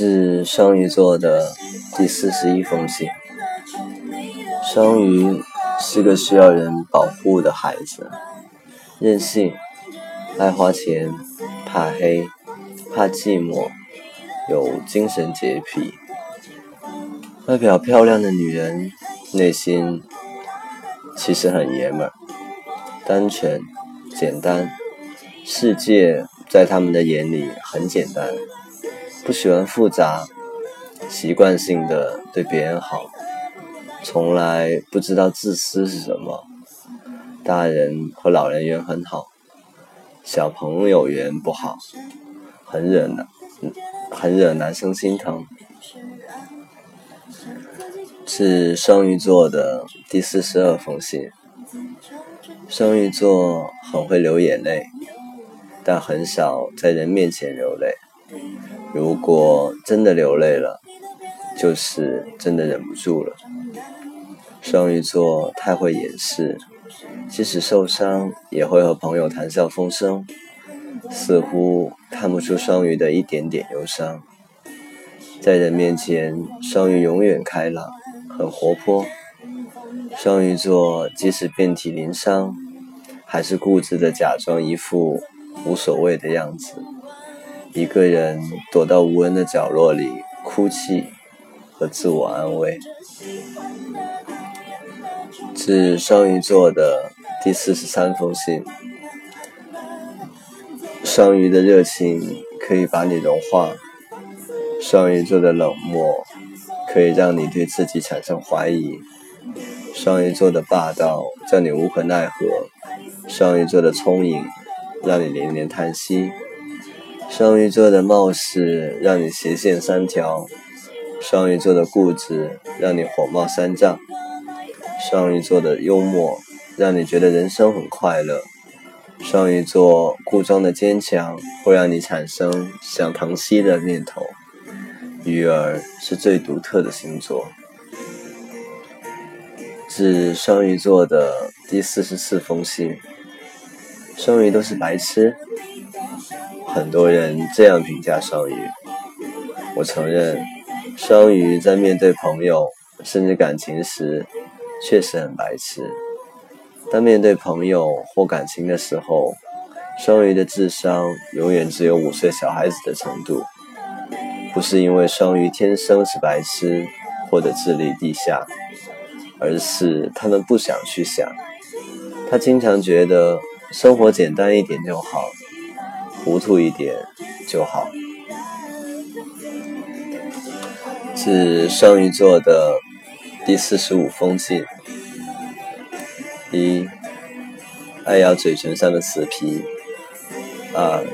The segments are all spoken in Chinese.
是双鱼座的第四十一封信。双鱼是个需要人保护的孩子，任性，爱花钱，怕黑，怕寂寞，有精神洁癖。外表漂亮的女人，内心其实很爷们儿，单纯，简单。世界在他们的眼里很简单。不喜欢复杂，习惯性的对别人好，从来不知道自私是什么。大人和老人缘很好，小朋友缘不好，很惹男，很惹男生心疼。是双鱼座的第四十二封信。双鱼座很会流眼泪，但很少在人面前流泪。如果真的流泪了，就是真的忍不住了。双鱼座太会掩饰，即使受伤也会和朋友谈笑风生，似乎看不出双鱼的一点点忧伤。在人面前，双鱼永远开朗，很活泼。双鱼座即使遍体鳞伤，还是固执的假装一副无所谓的样子。一个人躲到无人的角落里哭泣和自我安慰。致双鱼座的第四十三封信。双鱼的热情可以把你融化，双鱼座的冷漠可以让你对自己产生怀疑，双鱼座的霸道叫你无可奈何，双鱼座的聪颖让你连连叹息。双鱼座的冒失让你斜线三条，双鱼座的固执让你火冒三丈，双鱼座的幽默让你觉得人生很快乐，双鱼座故装的坚强会让你产生想疼惜的念头。鱼儿是最独特的星座。致双鱼座的第四十四封信。双鱼都是白痴。很多人这样评价双鱼，我承认，双鱼在面对朋友甚至感情时确实很白痴。但面对朋友或感情的时候，双鱼的智商永远只有五岁小孩子的程度。不是因为双鱼天生是白痴或者智力低下，而是他们不想去想。他经常觉得生活简单一点就好。糊涂一点就好。是双鱼座的第四十五封信。一，爱咬嘴唇上的死皮。二，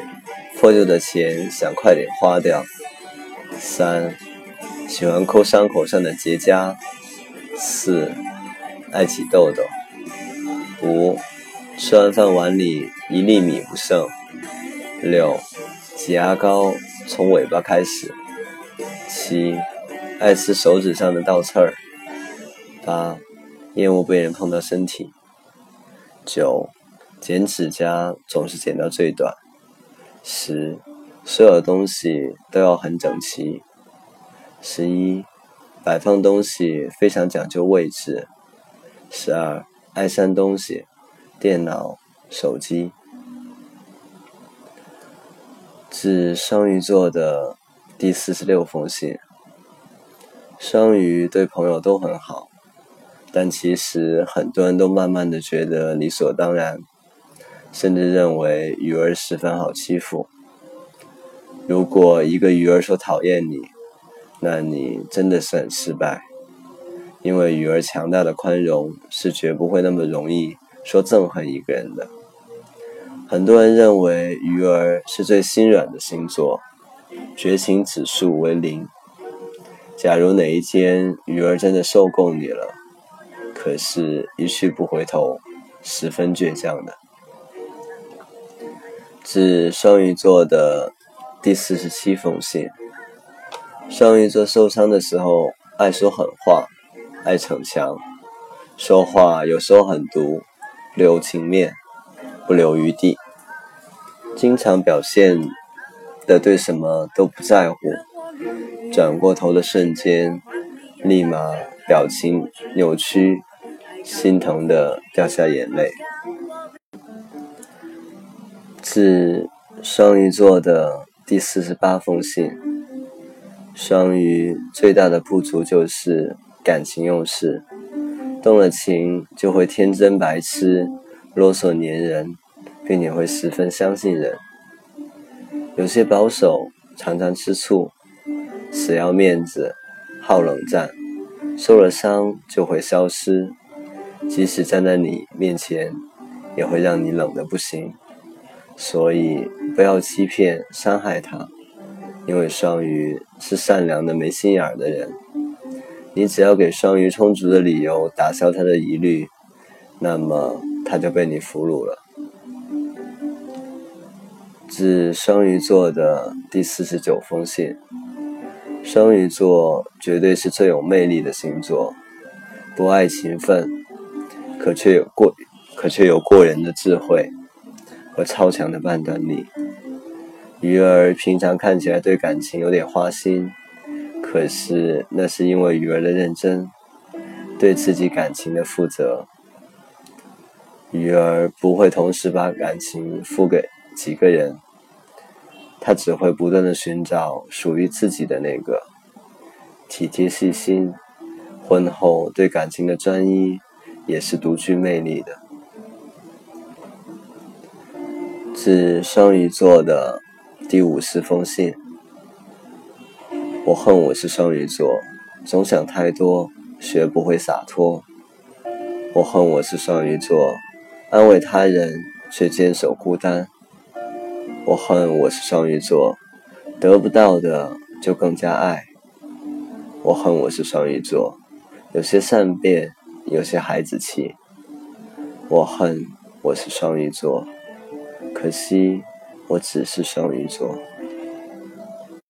破旧的钱想快点花掉。三，喜欢抠伤口上的结痂。四，爱起痘痘。五，吃完饭碗里一粒米不剩。六，挤牙膏从尾巴开始。七，爱吃手指上的倒刺儿。八，厌恶被人碰到身体。九，剪指甲总是剪到最短。十，所有东西都要很整齐。十一，摆放东西非常讲究位置。十二，爱删东西，电脑、手机。是双鱼座的第四十六封信。双鱼对朋友都很好，但其实很多人都慢慢的觉得理所当然，甚至认为鱼儿十分好欺负。如果一个鱼儿说讨厌你，那你真的是很失败，因为鱼儿强大的宽容是绝不会那么容易说憎恨一个人的。很多人认为鱼儿是最心软的星座，绝情指数为零。假如哪一天鱼儿真的受够你了，可是，一去不回头，十分倔强的。致双鱼座的第四十七封信。双鱼座受伤的时候爱说狠话，爱逞强，说话有时候很毒，留情面。不留余地，经常表现的对什么都不在乎，转过头的瞬间，立马表情扭曲，心疼的掉下眼泪。致双鱼座的第四十八封信。双鱼最大的不足就是感情用事，动了情就会天真白痴、啰嗦粘人，并且会十分相信人。有些保守，常常吃醋，死要面子，好冷战，受了伤就会消失，即使站在你面前，也会让你冷的不行。所以不要欺骗、伤害他，因为双鱼是善良的、没心眼儿的人。你只要给双鱼充足的理由，打消他的疑虑，那么他就被你俘虏了。致双鱼座的第四十九封信。双鱼座绝对是最有魅力的星座，不爱勤奋，可却有过，可却有过人的智慧和超强的判断力。鱼儿平常看起来对感情有点花心，可是那是因为鱼儿的认真，对自己感情的负责。鱼儿不会同时把感情付给几个人。他只会不断的寻找属于自己的那个，体贴细心，婚后对感情的专一，也是独具魅力的。致双鱼座的第五十封信。我恨我是双鱼座，总想太多，学不会洒脱。我恨我是双鱼座，安慰他人却坚守孤单。我恨我是双鱼座，得不到的就更加爱。我恨我是双鱼座，有些善变，有些孩子气。我恨我是双鱼座，可惜我只是双鱼座。